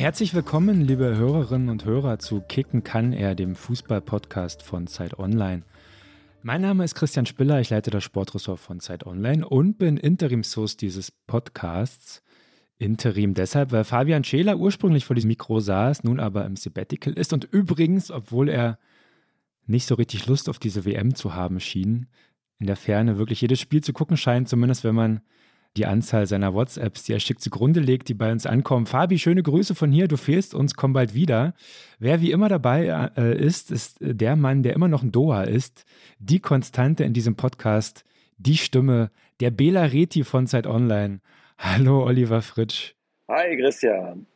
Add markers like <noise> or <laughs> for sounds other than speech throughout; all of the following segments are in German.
Herzlich willkommen, liebe Hörerinnen und Hörer, zu Kicken kann er, dem Fußball-Podcast von Zeit Online. Mein Name ist Christian Spiller, ich leite das Sportressort von Zeit Online und bin Interimshost dieses Podcasts. Interim deshalb, weil Fabian Scheler ursprünglich vor diesem Mikro saß, nun aber im Sabbatical ist und übrigens, obwohl er nicht so richtig Lust auf diese WM zu haben schien, in der Ferne wirklich jedes Spiel zu gucken scheint, zumindest wenn man die Anzahl seiner WhatsApps, die er schickt, zugrunde legt, die bei uns ankommen. Fabi, schöne Grüße von hier, du fehlst uns, komm bald wieder. Wer wie immer dabei äh, ist, ist der Mann, der immer noch ein Doha ist, die Konstante in diesem Podcast, die Stimme, der Bela Reti von Zeit Online. Hallo Oliver Fritsch. Hi Christian,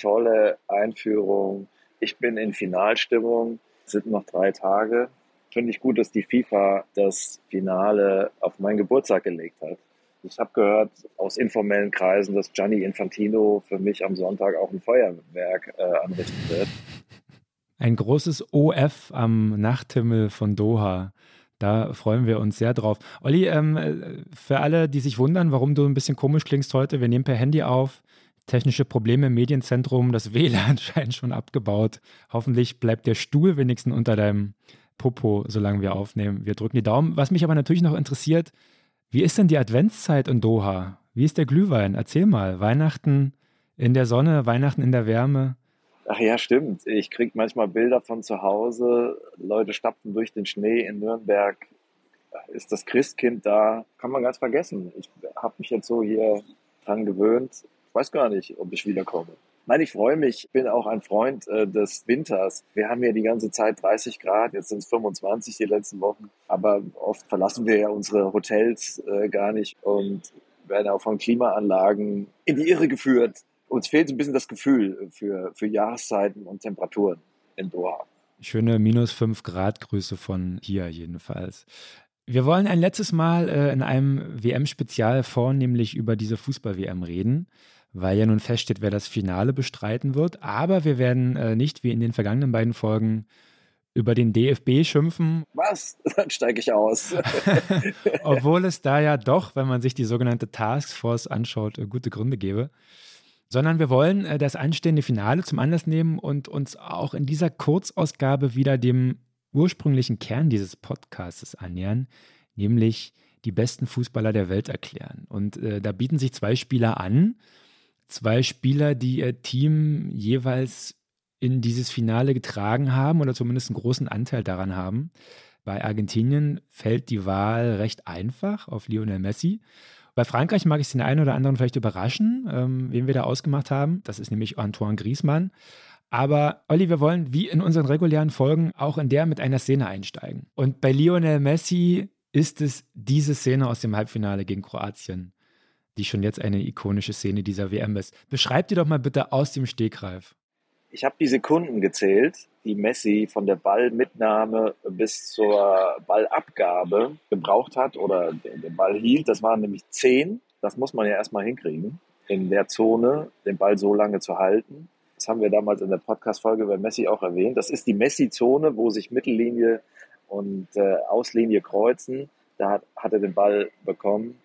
tolle Einführung. Ich bin in Finalstimmung, es sind noch drei Tage. Finde ich gut, dass die FIFA das Finale auf meinen Geburtstag gelegt hat. Ich habe gehört aus informellen Kreisen, dass Gianni Infantino für mich am Sonntag auch ein Feuerwerk äh, anrichten wird. Ein großes OF am Nachthimmel von Doha. Da freuen wir uns sehr drauf. Olli, ähm, für alle, die sich wundern, warum du ein bisschen komisch klingst heute, wir nehmen per Handy auf. Technische Probleme im Medienzentrum, das WLAN <laughs> scheint schon abgebaut. Hoffentlich bleibt der Stuhl wenigstens unter deinem Popo, solange wir aufnehmen. Wir drücken die Daumen. Was mich aber natürlich noch interessiert, wie ist denn die Adventszeit in Doha? Wie ist der Glühwein? Erzähl mal. Weihnachten in der Sonne, Weihnachten in der Wärme. Ach ja, stimmt. Ich kriege manchmal Bilder von zu Hause. Leute stapfen durch den Schnee in Nürnberg. Ist das Christkind da? Kann man ganz vergessen. Ich habe mich jetzt so hier dran gewöhnt. Ich weiß gar nicht, ob ich wiederkomme. Nein, ich freue mich. Ich bin auch ein Freund äh, des Winters. Wir haben ja die ganze Zeit 30 Grad, jetzt sind es 25 die letzten Wochen. Aber oft verlassen wir ja unsere Hotels äh, gar nicht und werden auch von Klimaanlagen in die Irre geführt uns fehlt ein bisschen das Gefühl für, für Jahreszeiten und Temperaturen in Doha. Schöne minus 5 Grad Grüße von hier jedenfalls. Wir wollen ein letztes Mal äh, in einem WM-Spezial vornehmlich über diese Fußball-WM reden, weil ja nun feststeht, wer das Finale bestreiten wird. Aber wir werden äh, nicht wie in den vergangenen beiden Folgen über den DFB schimpfen. Was? <laughs> Dann steige ich aus. <laughs> Obwohl es da ja doch, wenn man sich die sogenannte Taskforce anschaut, äh, gute Gründe gäbe sondern wir wollen äh, das anstehende Finale zum Anlass nehmen und uns auch in dieser Kurzausgabe wieder dem ursprünglichen Kern dieses Podcasts annähern, nämlich die besten Fußballer der Welt erklären. Und äh, da bieten sich zwei Spieler an, zwei Spieler, die ihr Team jeweils in dieses Finale getragen haben oder zumindest einen großen Anteil daran haben. Bei Argentinien fällt die Wahl recht einfach auf Lionel Messi. Bei Frankreich mag ich den einen oder anderen vielleicht überraschen, ähm, wen wir da ausgemacht haben. Das ist nämlich Antoine Griezmann. Aber Olli, wir wollen wie in unseren regulären Folgen auch in der mit einer Szene einsteigen. Und bei Lionel Messi ist es diese Szene aus dem Halbfinale gegen Kroatien, die schon jetzt eine ikonische Szene dieser WM ist. Beschreib dir doch mal bitte aus dem Stegreif. Ich habe die Sekunden gezählt, die Messi von der Ballmitnahme bis zur Ballabgabe gebraucht hat oder den Ball hielt. Das waren nämlich zehn. Das muss man ja erstmal hinkriegen, in der Zone den Ball so lange zu halten. Das haben wir damals in der Podcast-Folge bei Messi auch erwähnt. Das ist die Messi-Zone, wo sich Mittellinie und äh, Auslinie kreuzen. Da hat, hat er den Ball bekommen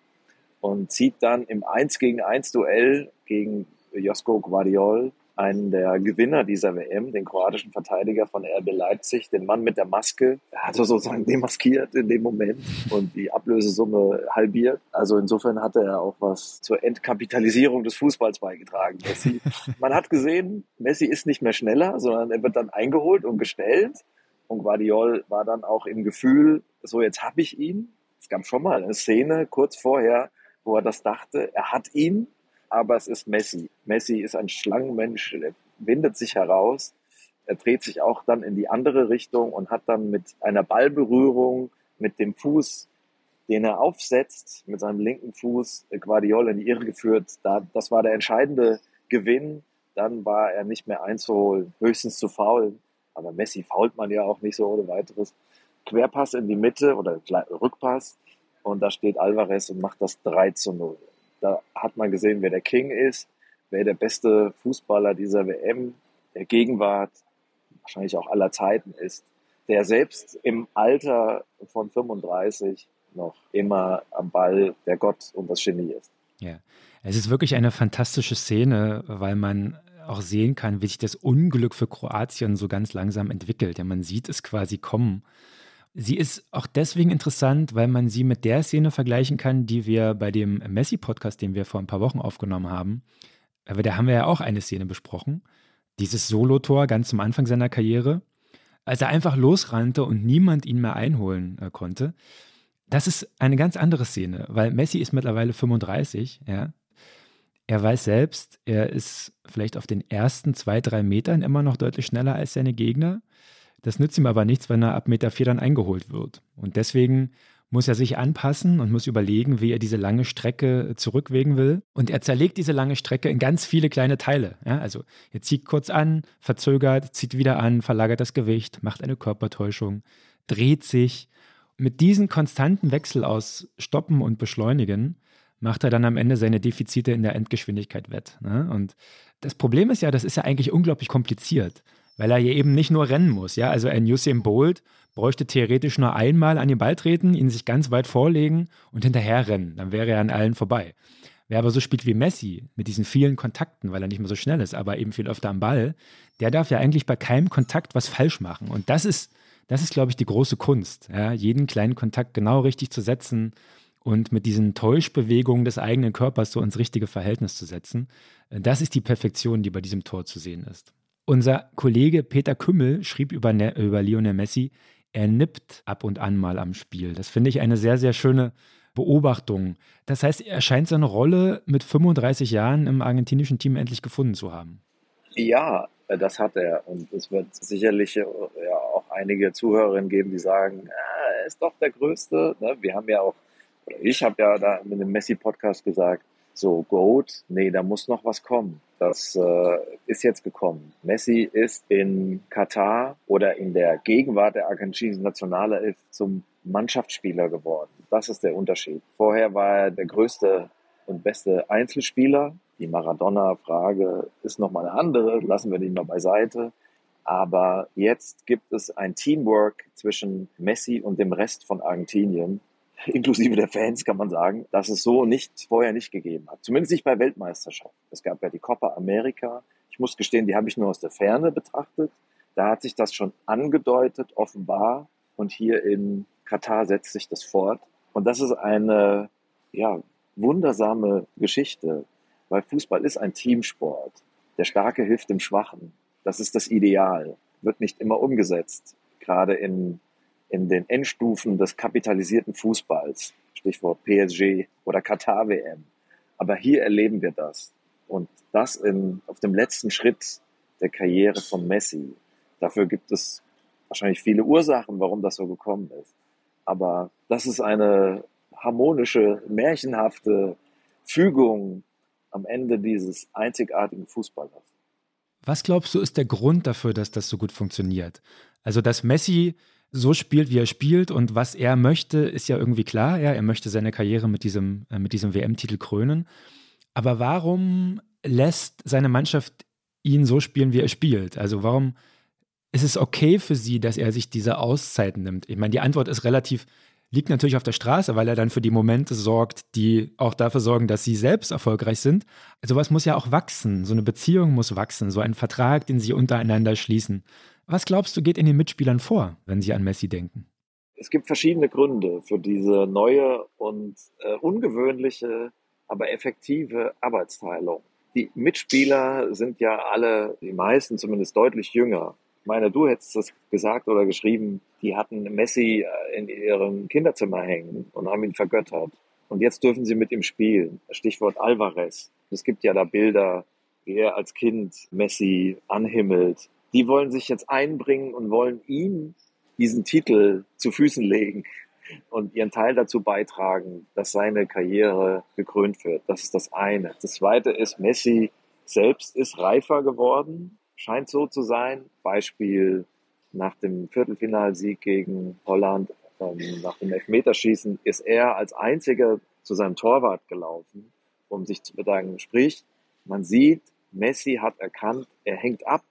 und zieht dann im 1 gegen 1 Duell gegen Josko Guardiol einen der Gewinner dieser WM, den kroatischen Verteidiger von RB Leipzig, den Mann mit der Maske. Er hat sozusagen demaskiert in dem Moment und die Ablösesumme halbiert. Also insofern hatte er auch was zur Entkapitalisierung des Fußballs beigetragen. Messi. <laughs> Man hat gesehen, Messi ist nicht mehr schneller, sondern er wird dann eingeholt und gestellt. Und Guardiol war dann auch im Gefühl, so jetzt habe ich ihn. Es gab schon mal eine Szene kurz vorher, wo er das dachte, er hat ihn aber es ist Messi. Messi ist ein Schlangenmensch, er windet sich heraus, er dreht sich auch dann in die andere Richtung und hat dann mit einer Ballberührung mit dem Fuß, den er aufsetzt, mit seinem linken Fuß Guardiola in die Irre geführt. Da, das war der entscheidende Gewinn. Dann war er nicht mehr einzuholen, höchstens zu faulen. Aber Messi fault man ja auch nicht so ohne weiteres. Querpass in die Mitte oder Rückpass und da steht Alvarez und macht das 3 zu 0. Da hat man gesehen, wer der King ist, wer der beste Fußballer dieser WM, der Gegenwart, wahrscheinlich auch aller Zeiten ist, der selbst im Alter von 35 noch immer am Ball der Gott und das Genie ist. Ja, es ist wirklich eine fantastische Szene, weil man auch sehen kann, wie sich das Unglück für Kroatien so ganz langsam entwickelt. Ja, man sieht es quasi kommen. Sie ist auch deswegen interessant, weil man sie mit der Szene vergleichen kann, die wir bei dem Messi-Podcast, den wir vor ein paar Wochen aufgenommen haben, aber da haben wir ja auch eine Szene besprochen. Dieses Solotor ganz zum Anfang seiner Karriere, als er einfach losrannte und niemand ihn mehr einholen äh, konnte. Das ist eine ganz andere Szene, weil Messi ist mittlerweile 35, ja. Er weiß selbst, er ist vielleicht auf den ersten zwei, drei Metern immer noch deutlich schneller als seine Gegner. Das nützt ihm aber nichts, wenn er ab Meter vier dann eingeholt wird. Und deswegen muss er sich anpassen und muss überlegen, wie er diese lange Strecke zurückwegen will. Und er zerlegt diese lange Strecke in ganz viele kleine Teile. Ja, also er zieht kurz an, verzögert, zieht wieder an, verlagert das Gewicht, macht eine Körpertäuschung, dreht sich. Mit diesem konstanten Wechsel aus Stoppen und Beschleunigen macht er dann am Ende seine Defizite in der Endgeschwindigkeit wett. Ne? Und das Problem ist ja, das ist ja eigentlich unglaublich kompliziert weil er hier eben nicht nur rennen muss. Ja? Also ein Usain Bolt bräuchte theoretisch nur einmal an den Ball treten, ihn sich ganz weit vorlegen und hinterher rennen. Dann wäre er an allen vorbei. Wer aber so spielt wie Messi, mit diesen vielen Kontakten, weil er nicht mehr so schnell ist, aber eben viel öfter am Ball, der darf ja eigentlich bei keinem Kontakt was falsch machen. Und das ist, das ist, glaube ich, die große Kunst, ja? jeden kleinen Kontakt genau richtig zu setzen und mit diesen Täuschbewegungen des eigenen Körpers so ins richtige Verhältnis zu setzen. Das ist die Perfektion, die bei diesem Tor zu sehen ist. Unser Kollege Peter Kümmel schrieb über, ne über Lionel Messi, er nippt ab und an mal am Spiel. Das finde ich eine sehr, sehr schöne Beobachtung. Das heißt, er scheint seine Rolle mit 35 Jahren im argentinischen Team endlich gefunden zu haben. Ja, das hat er. Und es wird sicherlich äh, ja, auch einige Zuhörerinnen geben, die sagen, ah, er ist doch der Größte. Ne? Wir haben ja auch, ich habe ja da mit dem Messi-Podcast gesagt, so Goat, nee, da muss noch was kommen. Das äh, ist jetzt gekommen. Messi ist in Katar oder in der Gegenwart der argentinischen Nationalelf zum Mannschaftsspieler geworden. Das ist der Unterschied. Vorher war er der größte und beste Einzelspieler. Die Maradona-Frage ist nochmal eine andere, lassen wir die mal beiseite. Aber jetzt gibt es ein Teamwork zwischen Messi und dem Rest von Argentinien, inklusive der Fans kann man sagen, dass es so nicht vorher nicht gegeben hat. Zumindest nicht bei Weltmeisterschaften. Es gab ja die Copa America. Ich muss gestehen, die habe ich nur aus der Ferne betrachtet. Da hat sich das schon angedeutet, offenbar. Und hier in Katar setzt sich das fort. Und das ist eine, ja, wundersame Geschichte, weil Fußball ist ein Teamsport. Der Starke hilft dem Schwachen. Das ist das Ideal. Wird nicht immer umgesetzt. Gerade in in den Endstufen des kapitalisierten Fußballs, Stichwort PSG oder Katar WM. Aber hier erleben wir das. Und das in, auf dem letzten Schritt der Karriere von Messi. Dafür gibt es wahrscheinlich viele Ursachen, warum das so gekommen ist. Aber das ist eine harmonische, märchenhafte Fügung am Ende dieses einzigartigen Fußballers. Was glaubst du, ist der Grund dafür, dass das so gut funktioniert? Also, dass Messi so spielt, wie er spielt und was er möchte, ist ja irgendwie klar. Ja, er möchte seine Karriere mit diesem, äh, diesem WM-Titel krönen. Aber warum lässt seine Mannschaft ihn so spielen, wie er spielt? Also warum ist es okay für sie, dass er sich diese Auszeiten nimmt? Ich meine, die Antwort ist relativ, liegt natürlich auf der Straße, weil er dann für die Momente sorgt, die auch dafür sorgen, dass sie selbst erfolgreich sind. Also was muss ja auch wachsen. So eine Beziehung muss wachsen, so ein Vertrag, den sie untereinander schließen. Was glaubst du, geht in den Mitspielern vor, wenn sie an Messi denken? Es gibt verschiedene Gründe für diese neue und äh, ungewöhnliche, aber effektive Arbeitsteilung. Die Mitspieler sind ja alle, die meisten zumindest deutlich jünger. Ich meine, du hättest das gesagt oder geschrieben, die hatten Messi äh, in ihrem Kinderzimmer hängen und haben ihn vergöttert. Und jetzt dürfen sie mit ihm spielen. Stichwort Alvarez. Es gibt ja da Bilder, wie er als Kind Messi anhimmelt die wollen sich jetzt einbringen und wollen ihm diesen Titel zu Füßen legen und ihren Teil dazu beitragen, dass seine Karriere gekrönt wird. Das ist das eine. Das zweite ist, Messi selbst ist reifer geworden, scheint so zu sein. Beispiel nach dem Viertelfinalsieg gegen Holland, ähm, nach dem Elfmeterschießen, ist er als einziger zu seinem Torwart gelaufen, um sich zu bedanken. Sprich, man sieht, Messi hat erkannt, er hängt ab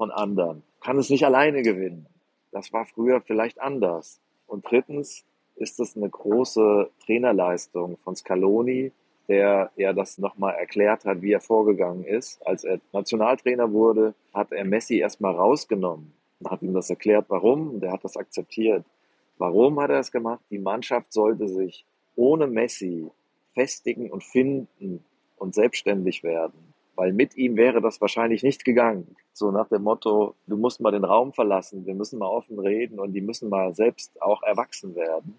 von anderen, kann es nicht alleine gewinnen. Das war früher vielleicht anders. Und drittens ist es eine große Trainerleistung von Scaloni, der ja das nochmal erklärt hat, wie er vorgegangen ist. Als er Nationaltrainer wurde, hat er Messi erstmal rausgenommen und hat ihm das erklärt, warum. Und er hat das akzeptiert. Warum hat er es gemacht? Die Mannschaft sollte sich ohne Messi festigen und finden und selbstständig werden. Weil mit ihm wäre das wahrscheinlich nicht gegangen. So nach dem Motto, du musst mal den Raum verlassen, wir müssen mal offen reden und die müssen mal selbst auch erwachsen werden.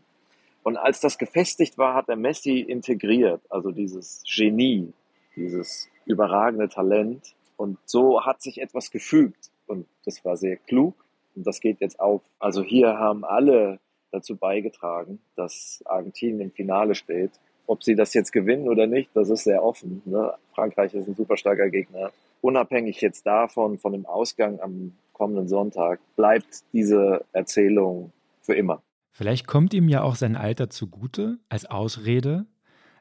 Und als das gefestigt war, hat er Messi integriert, also dieses Genie, dieses überragende Talent. Und so hat sich etwas gefügt. Und das war sehr klug. Und das geht jetzt auf. Also hier haben alle dazu beigetragen, dass Argentinien im Finale steht. Ob sie das jetzt gewinnen oder nicht, das ist sehr offen. Ne? Frankreich ist ein super starker Gegner. Unabhängig jetzt davon, von dem Ausgang am kommenden Sonntag, bleibt diese Erzählung für immer. Vielleicht kommt ihm ja auch sein Alter zugute als Ausrede.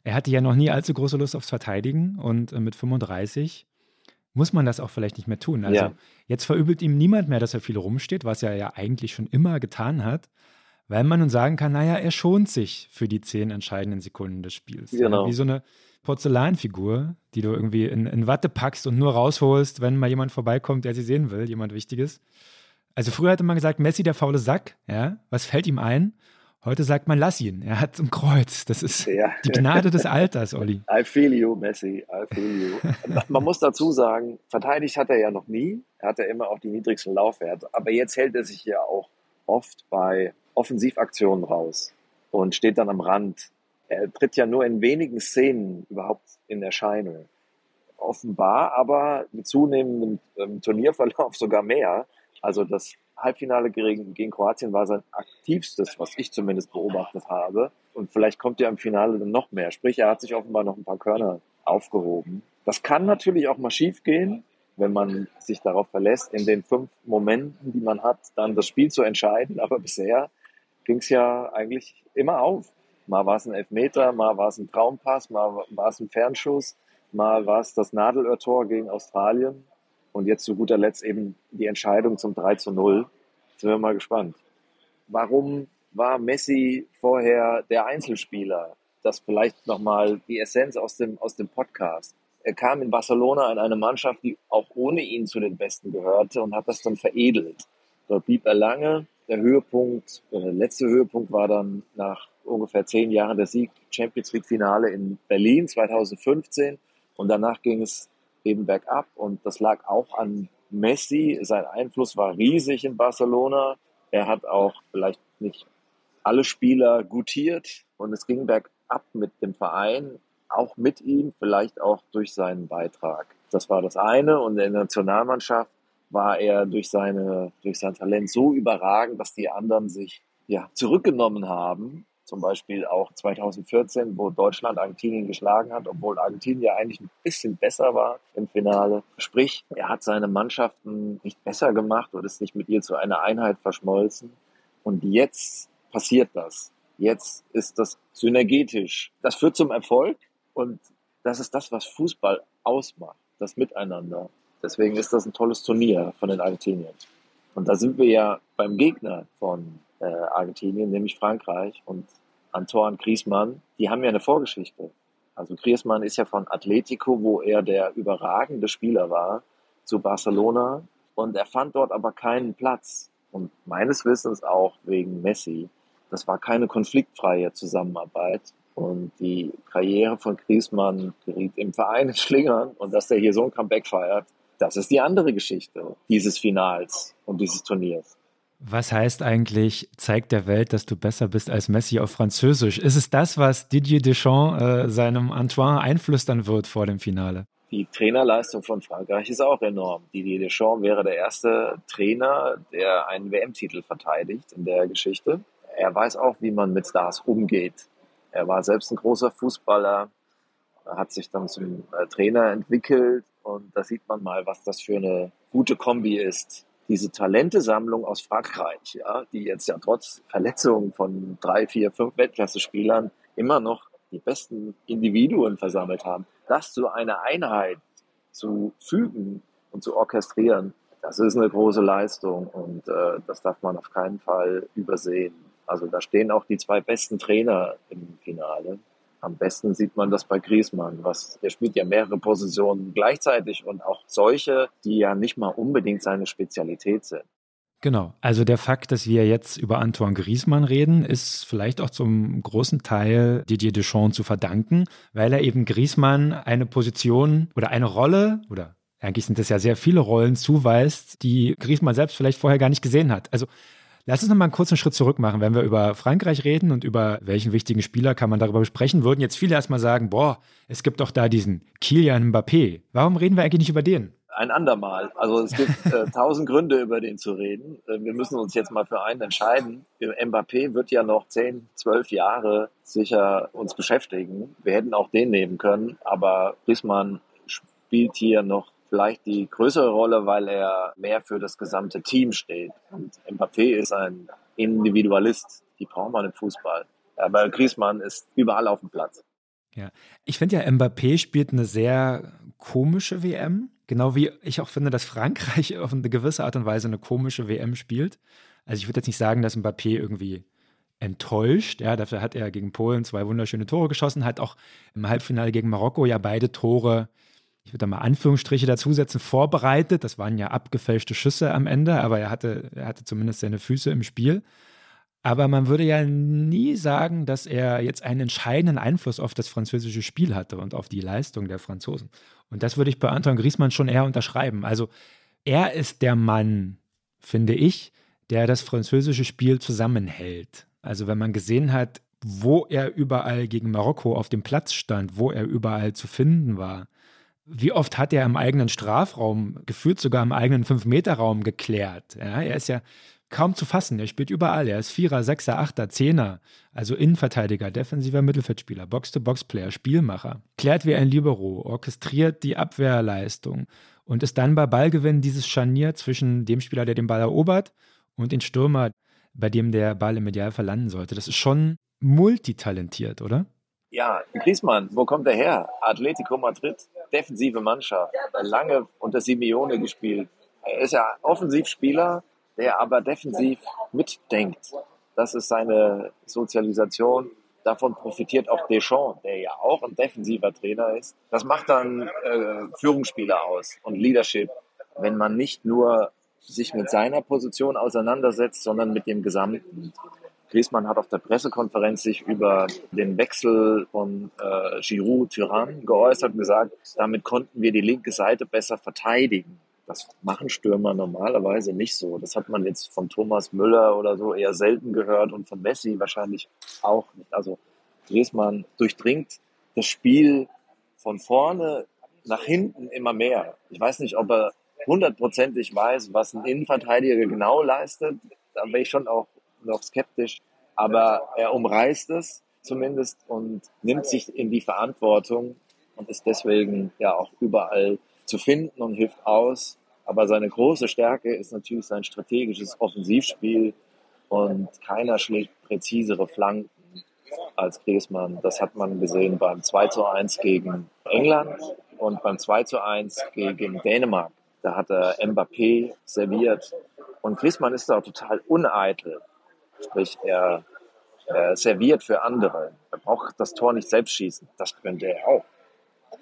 Er hatte ja noch nie allzu große Lust aufs Verteidigen und äh, mit 35 muss man das auch vielleicht nicht mehr tun. Also ja. jetzt verübelt ihm niemand mehr, dass er viel rumsteht, was er ja eigentlich schon immer getan hat, weil man nun sagen kann, naja, er schont sich für die zehn entscheidenden Sekunden des Spiels. Genau. Ja, wie so eine Porzellanfigur, die du irgendwie in, in Watte packst und nur rausholst, wenn mal jemand vorbeikommt, der sie sehen will, jemand Wichtiges. Also früher hatte man gesagt, Messi der faule Sack, ja, was fällt ihm ein? Heute sagt man, lass ihn, er hat ein Kreuz. Das ist ja. die Gnade des Alters, Olli. <laughs> I feel you, Messi, I feel you. Man muss dazu sagen, verteidigt hat er ja noch nie. Er hatte immer auch die niedrigsten Laufwerte. Aber jetzt hält er sich ja auch oft bei Offensivaktionen raus und steht dann am Rand. Er tritt ja nur in wenigen Szenen überhaupt in Erscheinung. Offenbar aber mit zunehmendem ähm, Turnierverlauf <laughs> sogar mehr. Also das Halbfinale gegen, gegen Kroatien war sein aktivstes, was ich zumindest beobachtet habe. Und vielleicht kommt er im Finale dann noch mehr. Sprich, er hat sich offenbar noch ein paar Körner aufgehoben. Das kann natürlich auch mal schief gehen, wenn man sich darauf verlässt, in den fünf Momenten, die man hat, dann das Spiel zu entscheiden. Aber bisher ging es ja eigentlich immer auf. Mal war es ein Elfmeter, mal war es ein Traumpass, mal war es ein Fernschuss, mal war es das Nadelöhrtor gegen Australien. Und jetzt zu guter Letzt eben die Entscheidung zum 3 zu 0. Sind wir mal gespannt. Warum war Messi vorher der Einzelspieler? Das vielleicht nochmal die Essenz aus dem, aus dem Podcast. Er kam in Barcelona in eine Mannschaft, die auch ohne ihn zu den Besten gehörte und hat das dann veredelt. Dort blieb er lange. Der Höhepunkt, der letzte Höhepunkt war dann nach ungefähr zehn Jahren der Sieg Champions League Finale in Berlin 2015. Und danach ging es eben bergab und das lag auch an Messi. Sein Einfluss war riesig in Barcelona. Er hat auch vielleicht nicht alle Spieler gutiert und es ging bergab mit dem Verein, auch mit ihm, vielleicht auch durch seinen Beitrag. Das war das eine und in der Nationalmannschaft war er durch seine, durch sein Talent so überragend, dass die anderen sich ja, zurückgenommen haben zum Beispiel auch 2014, wo Deutschland Argentinien geschlagen hat, obwohl Argentinien ja eigentlich ein bisschen besser war im Finale. Sprich, er hat seine Mannschaften nicht besser gemacht und ist nicht mit ihr zu einer Einheit verschmolzen. Und jetzt passiert das. Jetzt ist das synergetisch. Das führt zum Erfolg und das ist das, was Fußball ausmacht, das Miteinander. Deswegen ist das ein tolles Turnier von den Argentiniern. Und da sind wir ja beim Gegner von äh, Argentinien, nämlich Frankreich. Und Antoine Griezmann, die haben ja eine Vorgeschichte. Also Griezmann ist ja von Atletico, wo er der überragende Spieler war, zu Barcelona und er fand dort aber keinen Platz. Und meines Wissens auch wegen Messi. Das war keine konfliktfreie Zusammenarbeit. Und die Karriere von Griezmann geriet im Verein in Schlingern. Und dass der hier so ein Comeback feiert, das ist die andere Geschichte dieses Finals und dieses Turniers. Was heißt eigentlich, zeigt der Welt, dass du besser bist als Messi auf Französisch? Ist es das, was Didier Deschamps äh, seinem Antoine einflüstern wird vor dem Finale? Die Trainerleistung von Frankreich ist auch enorm. Didier Deschamps wäre der erste Trainer, der einen WM-Titel verteidigt in der Geschichte. Er weiß auch, wie man mit Stars umgeht. Er war selbst ein großer Fußballer, hat sich dann zum äh, Trainer entwickelt und da sieht man mal, was das für eine gute Kombi ist diese Talentesammlung aus Frankreich, ja, die jetzt ja trotz Verletzungen von drei, vier, fünf Weltklasse-Spielern immer noch die besten Individuen versammelt haben, das zu einer Einheit zu fügen und zu orchestrieren, das ist eine große Leistung und äh, das darf man auf keinen Fall übersehen. Also da stehen auch die zwei besten Trainer im Finale. Am besten sieht man das bei Griezmann, was der spielt ja mehrere Positionen gleichzeitig und auch solche, die ja nicht mal unbedingt seine Spezialität sind. Genau. Also der Fakt, dass wir jetzt über Antoine Griezmann reden, ist vielleicht auch zum großen Teil Didier Deschamps zu verdanken, weil er eben Griezmann eine Position oder eine Rolle oder eigentlich sind das ja sehr viele Rollen zuweist, die Griezmann selbst vielleicht vorher gar nicht gesehen hat. Also Lass uns noch mal einen kurzen Schritt zurück machen. Wenn wir über Frankreich reden und über welchen wichtigen Spieler kann man darüber besprechen, würden jetzt viele erstmal sagen, boah, es gibt doch da diesen Kilian Mbappé. Warum reden wir eigentlich nicht über den? ein andermal. Also es gibt äh, <laughs> tausend Gründe, über den zu reden. Äh, wir müssen uns jetzt mal für einen entscheiden. Mbappé wird ja noch zehn, zwölf Jahre sicher uns beschäftigen. Wir hätten auch den nehmen können, aber Griezmann spielt hier noch vielleicht die größere Rolle, weil er mehr für das gesamte Team steht. Und Mbappé ist ein Individualist. Die braucht man im Fußball. Aber Griezmann ist überall auf dem Platz. Ja, ich finde ja, Mbappé spielt eine sehr komische WM. Genau wie ich auch finde, dass Frankreich <laughs> auf eine gewisse Art und Weise eine komische WM spielt. Also ich würde jetzt nicht sagen, dass Mbappé irgendwie enttäuscht. Ja, dafür hat er gegen Polen zwei wunderschöne Tore geschossen, hat auch im Halbfinale gegen Marokko ja beide Tore, ich würde da mal Anführungsstriche dazusetzen, vorbereitet. Das waren ja abgefälschte Schüsse am Ende, aber er hatte, er hatte zumindest seine Füße im Spiel. Aber man würde ja nie sagen, dass er jetzt einen entscheidenden Einfluss auf das französische Spiel hatte und auf die Leistung der Franzosen. Und das würde ich bei Anton Griesmann schon eher unterschreiben. Also er ist der Mann, finde ich, der das französische Spiel zusammenhält. Also wenn man gesehen hat, wo er überall gegen Marokko auf dem Platz stand, wo er überall zu finden war. Wie oft hat er im eigenen Strafraum, gefühlt sogar im eigenen Fünf-Meter-Raum geklärt? Ja, er ist ja kaum zu fassen. Er spielt überall. Er ist Vierer, Sechser, Achter, Zehner, also Innenverteidiger, defensiver Mittelfeldspieler, Box-to-Box-Player, Spielmacher. Klärt wie ein Libero, orchestriert die Abwehrleistung und ist dann bei Ballgewinn dieses Scharnier zwischen dem Spieler, der den Ball erobert, und den Stürmer, bei dem der Ball im Idealfall landen sollte. Das ist schon multitalentiert, oder? Ja, Griezmann, wo kommt er her? Atletico Madrid, defensive Mannschaft, lange unter Simeone gespielt. Er ist ja Offensivspieler, der aber defensiv mitdenkt. Das ist seine Sozialisation. Davon profitiert auch Deschamps, der ja auch ein defensiver Trainer ist. Das macht dann äh, Führungsspieler aus und Leadership, wenn man nicht nur sich mit seiner Position auseinandersetzt, sondern mit dem Gesamten. Griezmann hat auf der Pressekonferenz sich über den Wechsel von äh, Giroud Tyrann geäußert und gesagt, damit konnten wir die linke Seite besser verteidigen. Das machen Stürmer normalerweise nicht so. Das hat man jetzt von Thomas Müller oder so eher selten gehört und von Messi wahrscheinlich auch nicht. Also Griezmann durchdringt das Spiel von vorne nach hinten immer mehr. Ich weiß nicht, ob er hundertprozentig weiß, was ein Innenverteidiger genau leistet. Da wäre ich schon auch noch skeptisch. Aber er umreißt es zumindest und nimmt sich in die Verantwortung und ist deswegen ja auch überall zu finden und hilft aus. Aber seine große Stärke ist natürlich sein strategisches Offensivspiel und keiner schlägt präzisere Flanken als Griezmann. Das hat man gesehen beim 2 zu 1 gegen England und beim 2 zu 1 gegen Dänemark. Da hat er Mbappé serviert. Und Griezmann ist da total uneitel. Sprich, er, er serviert für andere. Er braucht das Tor nicht selbst schießen. Das könnte er auch.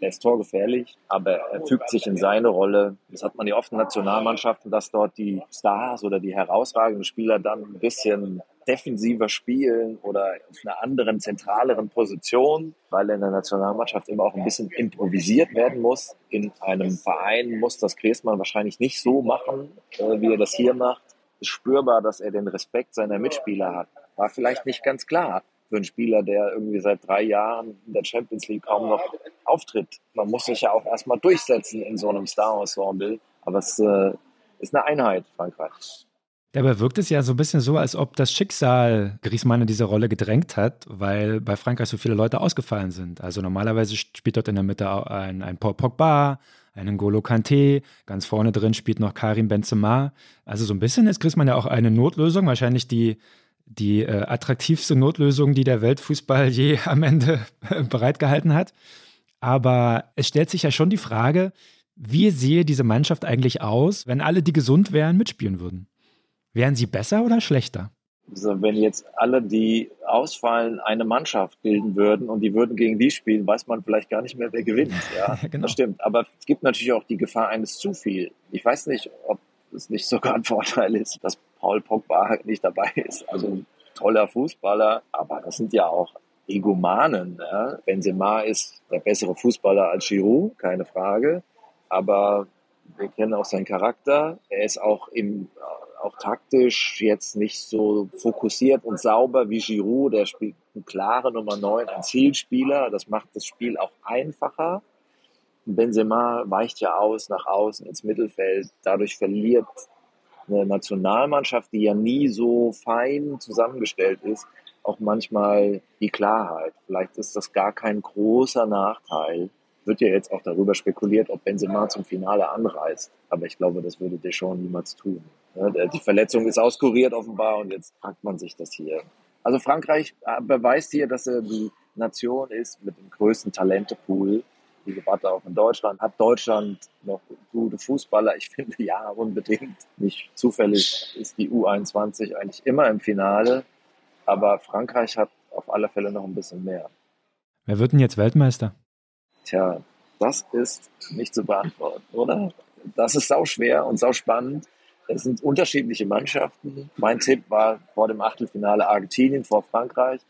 Er ist torgefährlich, aber er fügt sich in seine Rolle. Das hat man ja oft in Nationalmannschaften, dass dort die Stars oder die herausragenden Spieler dann ein bisschen defensiver spielen oder auf einer anderen, zentraleren Position, weil in der Nationalmannschaft immer auch ein bisschen improvisiert werden muss. In einem Verein muss das Griezmann wahrscheinlich nicht so machen, äh, wie er das hier macht. Ist spürbar, dass er den Respekt seiner Mitspieler hat. War vielleicht nicht ganz klar für einen Spieler, der irgendwie seit drei Jahren in der Champions League kaum noch auftritt. Man muss sich ja auch erstmal durchsetzen in so einem Star-Ensemble. Aber es äh, ist eine Einheit, Frankreich. Dabei wirkt es ja so ein bisschen so, als ob das Schicksal Griezmann in diese Rolle gedrängt hat, weil bei Frankreich so viele Leute ausgefallen sind. Also normalerweise spielt dort in der Mitte ein, ein Paul Pogba, einen Golo Kante, ganz vorne drin spielt noch Karim Benzema. Also so ein bisschen ist Griezmann ja auch eine Notlösung, wahrscheinlich die, die äh, attraktivste Notlösung, die der Weltfußball je <laughs> am Ende bereitgehalten hat. Aber es stellt sich ja schon die Frage, wie sehe diese Mannschaft eigentlich aus, wenn alle, die gesund wären, mitspielen würden? Wären sie besser oder schlechter? Also wenn jetzt alle, die ausfallen, eine Mannschaft bilden würden und die würden gegen die spielen, weiß man vielleicht gar nicht mehr, wer gewinnt. <laughs> Ja, genau. das stimmt. Aber es gibt natürlich auch die Gefahr eines zu viel. Ich weiß nicht, ob es nicht sogar ein <laughs> Vorteil ist, dass Paul Pogba halt nicht dabei ist. Also ein toller Fußballer, aber das sind ja auch Egomanen. Ja? Benzema ist der bessere Fußballer als Giroud, keine Frage. Aber wir kennen auch seinen Charakter. Er ist auch im auch taktisch jetzt nicht so fokussiert und sauber wie Giroud. Der spielt eine klare Nummer 9, ein Zielspieler. Das macht das Spiel auch einfacher. Benzema weicht ja aus nach außen ins Mittelfeld. Dadurch verliert eine Nationalmannschaft, die ja nie so fein zusammengestellt ist, auch manchmal die Klarheit. Vielleicht ist das gar kein großer Nachteil. Wird ja jetzt auch darüber spekuliert, ob Benzema zum Finale anreist. Aber ich glaube, das würde Deschamps niemals tun. Die Verletzung ist auskuriert offenbar und jetzt fragt man sich das hier. Also Frankreich äh, beweist hier, dass er die Nation ist mit dem größten Talentepool. Die Debatte auch in Deutschland. Hat Deutschland noch gute Fußballer? Ich <laughs> finde ja, unbedingt. Nicht zufällig ist die U21 eigentlich immer im Finale. Aber Frankreich hat auf alle Fälle noch ein bisschen mehr. Wer wird denn jetzt Weltmeister? Tja, das ist nicht zu beantworten, oder? Das ist sau schwer und sau spannend. Es sind unterschiedliche Mannschaften. Mein Tipp war vor dem Achtelfinale Argentinien vor Frankreich.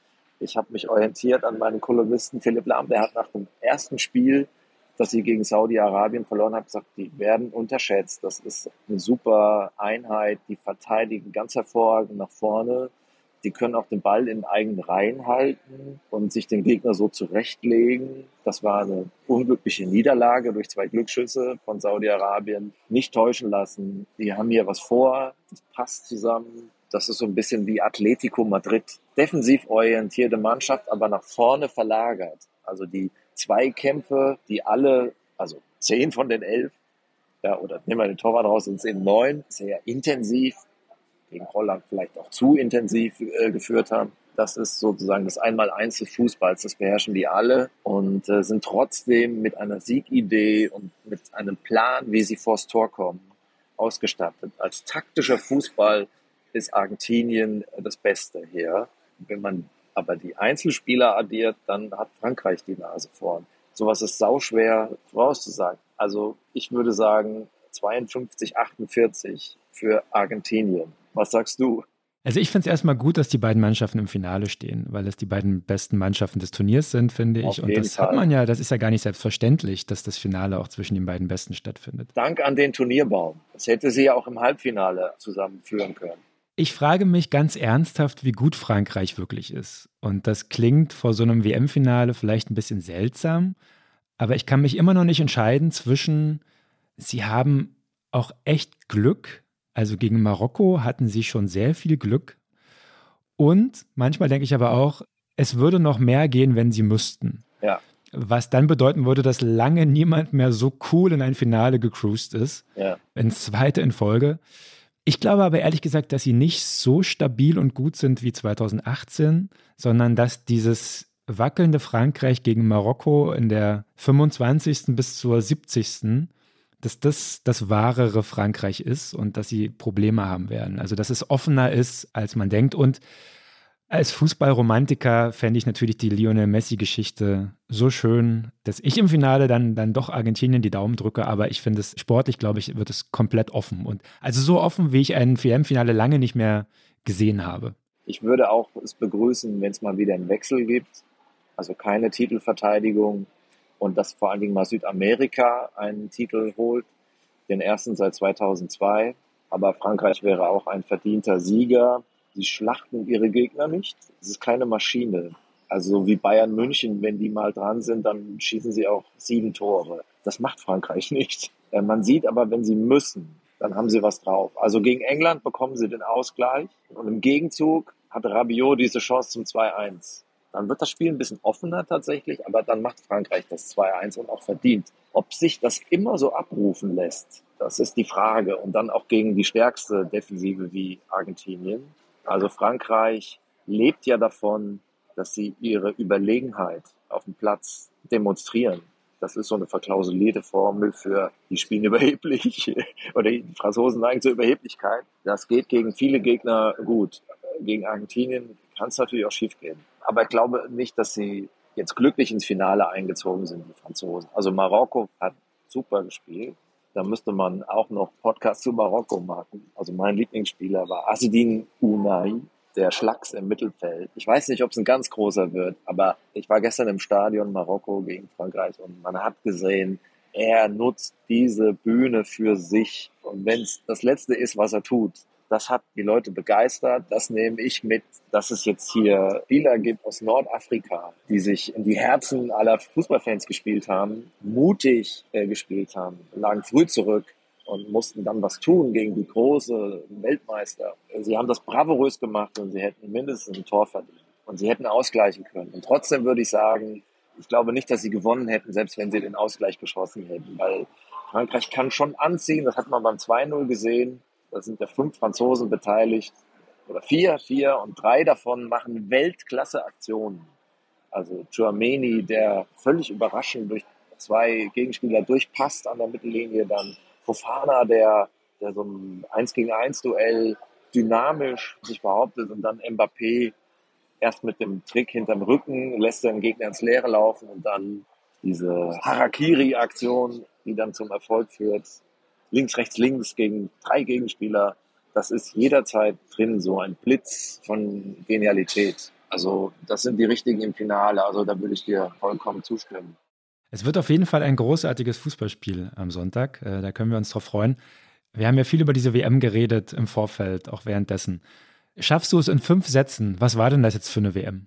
Ich habe mich orientiert an meinen Kolumnisten Philipp Lahm. Der hat nach dem ersten Spiel, das sie gegen Saudi-Arabien verloren haben, gesagt, die werden unterschätzt. Das ist eine super Einheit. Die verteidigen ganz hervorragend nach vorne. Die können auch den Ball in eigenen Reihen halten und sich den Gegner so zurechtlegen. Das war eine unglückliche Niederlage durch zwei Glücksschüsse von Saudi-Arabien. Nicht täuschen lassen. Die haben hier was vor. Das passt zusammen. Das ist so ein bisschen wie Atletico Madrid. Defensiv orientierte Mannschaft, aber nach vorne verlagert. Also die zwei Kämpfe, die alle, also zehn von den elf, ja, oder nehmen wir den Torwart raus, sind es eben neun, sehr intensiv, gegen Holland vielleicht auch zu intensiv äh, geführt haben. Das ist sozusagen das Einmaleins des Fußballs. Das beherrschen die alle und äh, sind trotzdem mit einer Siegidee und mit einem Plan, wie sie vors Tor kommen, ausgestattet. Als taktischer Fußball ist Argentinien das Beste hier. Wenn man aber die Einzelspieler addiert, dann hat Frankreich die Nase vorn. Sowas ist sauschwer vorauszusagen. Also ich würde sagen 52, 48 für Argentinien. Was sagst du? Also ich finde es erstmal gut, dass die beiden Mannschaften im Finale stehen, weil es die beiden besten Mannschaften des Turniers sind, finde ich. Und das Fall. hat man ja, das ist ja gar nicht selbstverständlich, dass das Finale auch zwischen den beiden Besten stattfindet. Dank an den Turnierbaum. Das hätte sie ja auch im Halbfinale zusammenführen können. Ich frage mich ganz ernsthaft, wie gut Frankreich wirklich ist. Und das klingt vor so einem WM-Finale vielleicht ein bisschen seltsam, aber ich kann mich immer noch nicht entscheiden zwischen, sie haben auch echt Glück, also gegen Marokko hatten sie schon sehr viel Glück. Und manchmal denke ich aber auch, es würde noch mehr gehen, wenn sie müssten. Ja. Was dann bedeuten würde, dass lange niemand mehr so cool in ein Finale gecruised ist. Ja. Ins zweite in Folge. Ich glaube aber ehrlich gesagt, dass sie nicht so stabil und gut sind wie 2018, sondern dass dieses wackelnde Frankreich gegen Marokko in der 25. bis zur 70 dass das das wahrere Frankreich ist und dass sie Probleme haben werden. Also dass es offener ist, als man denkt. Und als Fußballromantiker fände ich natürlich die Lionel Messi-Geschichte so schön, dass ich im Finale dann, dann doch Argentinien die Daumen drücke, aber ich finde es sportlich, glaube ich, wird es komplett offen. Und also so offen, wie ich ein WM-Finale lange nicht mehr gesehen habe. Ich würde auch es begrüßen, wenn es mal wieder einen Wechsel gibt. Also keine Titelverteidigung, und dass vor allen Dingen mal Südamerika einen Titel holt, den ersten seit 2002. Aber Frankreich wäre auch ein verdienter Sieger. Sie schlachten ihre Gegner nicht. Es ist keine Maschine. Also wie Bayern München, wenn die mal dran sind, dann schießen sie auch sieben Tore. Das macht Frankreich <laughs> nicht. Äh, man sieht aber, wenn sie müssen, dann haben sie was drauf. Also gegen England bekommen sie den Ausgleich und im Gegenzug hat Rabiot diese Chance zum 2-1. Dann wird das Spiel ein bisschen offener tatsächlich, aber dann macht Frankreich das 2-1 und auch verdient. Ob sich das immer so abrufen lässt, das ist die Frage. Und dann auch gegen die stärkste Defensive wie Argentinien. Also Frankreich lebt ja davon, dass sie ihre Überlegenheit auf dem Platz demonstrieren. Das ist so eine verklausulierte Formel für, die spielen überheblich <laughs> oder die Franzosen neigen zur Überheblichkeit. Das geht gegen viele Gegner gut. Gegen Argentinien kann es natürlich auch schief gehen. Aber ich glaube nicht, dass sie jetzt glücklich ins Finale eingezogen sind, die Franzosen. Also Marokko hat super gespielt. Da müsste man auch noch Podcast zu Marokko machen. Also mein Lieblingsspieler war Asidin Unai, der Schlacks im Mittelfeld. Ich weiß nicht, ob es ein ganz großer wird, aber ich war gestern im Stadion Marokko gegen Frankreich und man hat gesehen, er nutzt diese Bühne für sich. Und wenn es das Letzte ist, was er tut, das hat die Leute begeistert. Das nehme ich mit, dass es jetzt hier Spieler gibt aus Nordafrika, die sich in die Herzen aller Fußballfans gespielt haben, mutig äh, gespielt haben, lagen früh zurück und mussten dann was tun gegen die große Weltmeister. Sie haben das bravourös gemacht und sie hätten mindestens ein Tor verdient. Und sie hätten ausgleichen können. Und trotzdem würde ich sagen, ich glaube nicht, dass sie gewonnen hätten, selbst wenn sie den Ausgleich geschossen hätten, weil Frankreich kann schon anziehen, das hat man beim 2-0 gesehen. Da sind ja fünf Franzosen beteiligt, oder vier, vier und drei davon machen Weltklasse-Aktionen. Also Chouameni, der völlig überraschend durch zwei Gegenspieler durchpasst an der Mittellinie, dann Fofana, der, der so ein 1 gegen 1 Duell dynamisch sich behauptet und dann Mbappé erst mit dem Trick hinterm Rücken lässt den Gegner ins Leere laufen und dann diese Harakiri-Aktion, die dann zum Erfolg führt. Links, rechts, links gegen drei Gegenspieler. Das ist jederzeit drin, so ein Blitz von Genialität. Also das sind die richtigen im Finale. Also da würde ich dir vollkommen zustimmen. Es wird auf jeden Fall ein großartiges Fußballspiel am Sonntag. Äh, da können wir uns drauf freuen. Wir haben ja viel über diese WM geredet im Vorfeld, auch währenddessen. Schaffst du es in fünf Sätzen? Was war denn das jetzt für eine WM?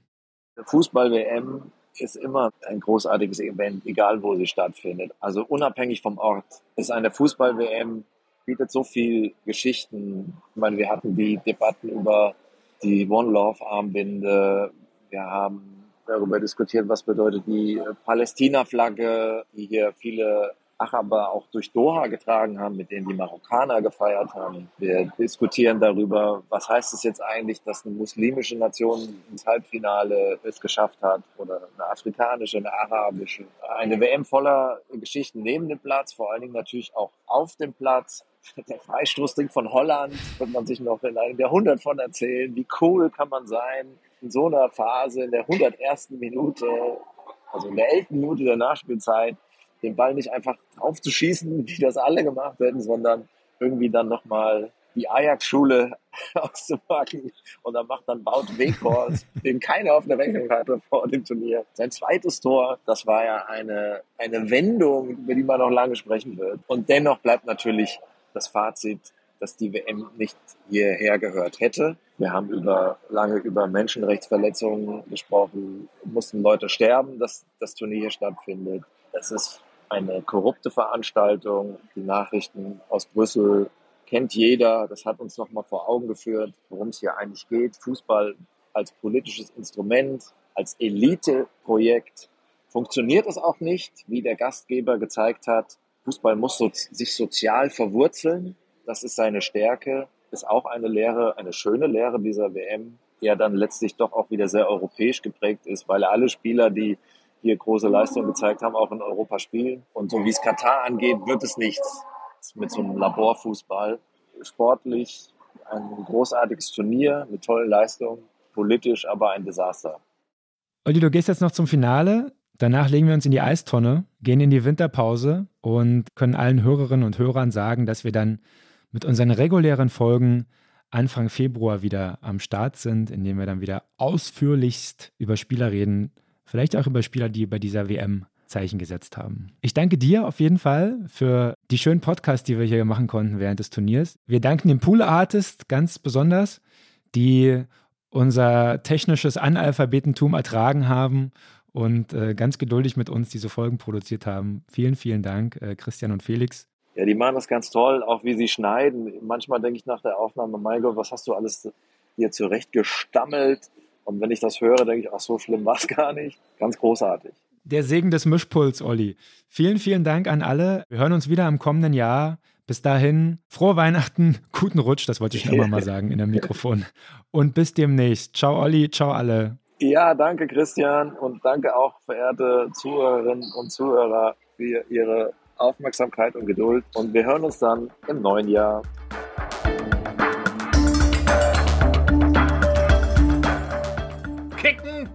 Fußball-WM ist immer ein großartiges Event, egal wo sie stattfindet. Also unabhängig vom Ort ist eine Fußball-WM, bietet so viel Geschichten. Ich meine, wir hatten die Debatten über die One Love Armbinde. Wir haben darüber diskutiert, was bedeutet die Palästina-Flagge, die hier viele Araber auch durch Doha getragen haben, mit denen die Marokkaner gefeiert haben. Wir diskutieren darüber, was heißt es jetzt eigentlich, dass eine muslimische Nation ins Halbfinale es geschafft hat oder eine afrikanische, eine arabische. Eine WM voller Geschichten neben dem Platz, vor allen Dingen natürlich auch auf dem Platz. Der Freistoßding von Holland wird man sich noch in einem Jahrhundert von erzählen. Wie cool kann man sein? in so einer Phase, in der 101. Minute, also in der 11. Minute der Nachspielzeit, den Ball nicht einfach drauf zu schießen, wie das alle gemacht hätten, sondern irgendwie dann nochmal die Ajax-Schule <laughs> auszupacken und dann macht dann Baut Weghorst, <laughs> den keiner auf der Rechnung hatte vor dem Turnier. Sein zweites Tor, das war ja eine, eine Wendung, über die man noch lange sprechen wird. Und dennoch bleibt natürlich das Fazit, dass die WM nicht hierher gehört hätte. Wir haben über, lange über Menschenrechtsverletzungen gesprochen, mussten Leute sterben, dass das Turnier hier stattfindet. Es ist eine korrupte Veranstaltung. Die Nachrichten aus Brüssel kennt jeder. Das hat uns nochmal vor Augen geführt, worum es hier eigentlich geht. Fußball als politisches Instrument, als Eliteprojekt. Funktioniert es auch nicht, wie der Gastgeber gezeigt hat. Fußball muss so, sich sozial verwurzeln. Das ist seine Stärke, ist auch eine Lehre, eine schöne Lehre dieser WM, die ja dann letztlich doch auch wieder sehr europäisch geprägt ist, weil alle Spieler, die hier große Leistungen gezeigt haben, auch in Europa spielen. Und so wie es Katar angeht, wird es nichts mit so einem Laborfußball. Sportlich ein großartiges Turnier mit tollen Leistungen, politisch aber ein Desaster. Olli, du gehst jetzt noch zum Finale. Danach legen wir uns in die Eistonne, gehen in die Winterpause und können allen Hörerinnen und Hörern sagen, dass wir dann mit unseren regulären Folgen Anfang Februar wieder am Start sind, indem wir dann wieder ausführlichst über Spieler reden, vielleicht auch über Spieler, die bei dieser WM Zeichen gesetzt haben. Ich danke dir auf jeden Fall für die schönen Podcasts, die wir hier machen konnten während des Turniers. Wir danken dem Pool Artist ganz besonders, die unser technisches Analphabetentum ertragen haben und äh, ganz geduldig mit uns diese Folgen produziert haben. Vielen, vielen Dank, äh, Christian und Felix. Ja, die machen das ganz toll, auch wie sie schneiden. Manchmal denke ich nach der Aufnahme, mein Gott, was hast du alles hier zurecht gestammelt? Und wenn ich das höre, denke ich, ach, so schlimm war es gar nicht. Ganz großartig. Der Segen des Mischpuls, Olli. Vielen, vielen Dank an alle. Wir hören uns wieder im kommenden Jahr. Bis dahin, frohe Weihnachten, guten Rutsch, das wollte ich schon immer mal <laughs> sagen in dem Mikrofon. Und bis demnächst. Ciao, Olli, ciao alle. Ja, danke, Christian. Und danke auch, verehrte Zuhörerinnen und Zuhörer, für Ihre Aufmerksamkeit und Geduld. Und wir hören uns dann im neuen Jahr.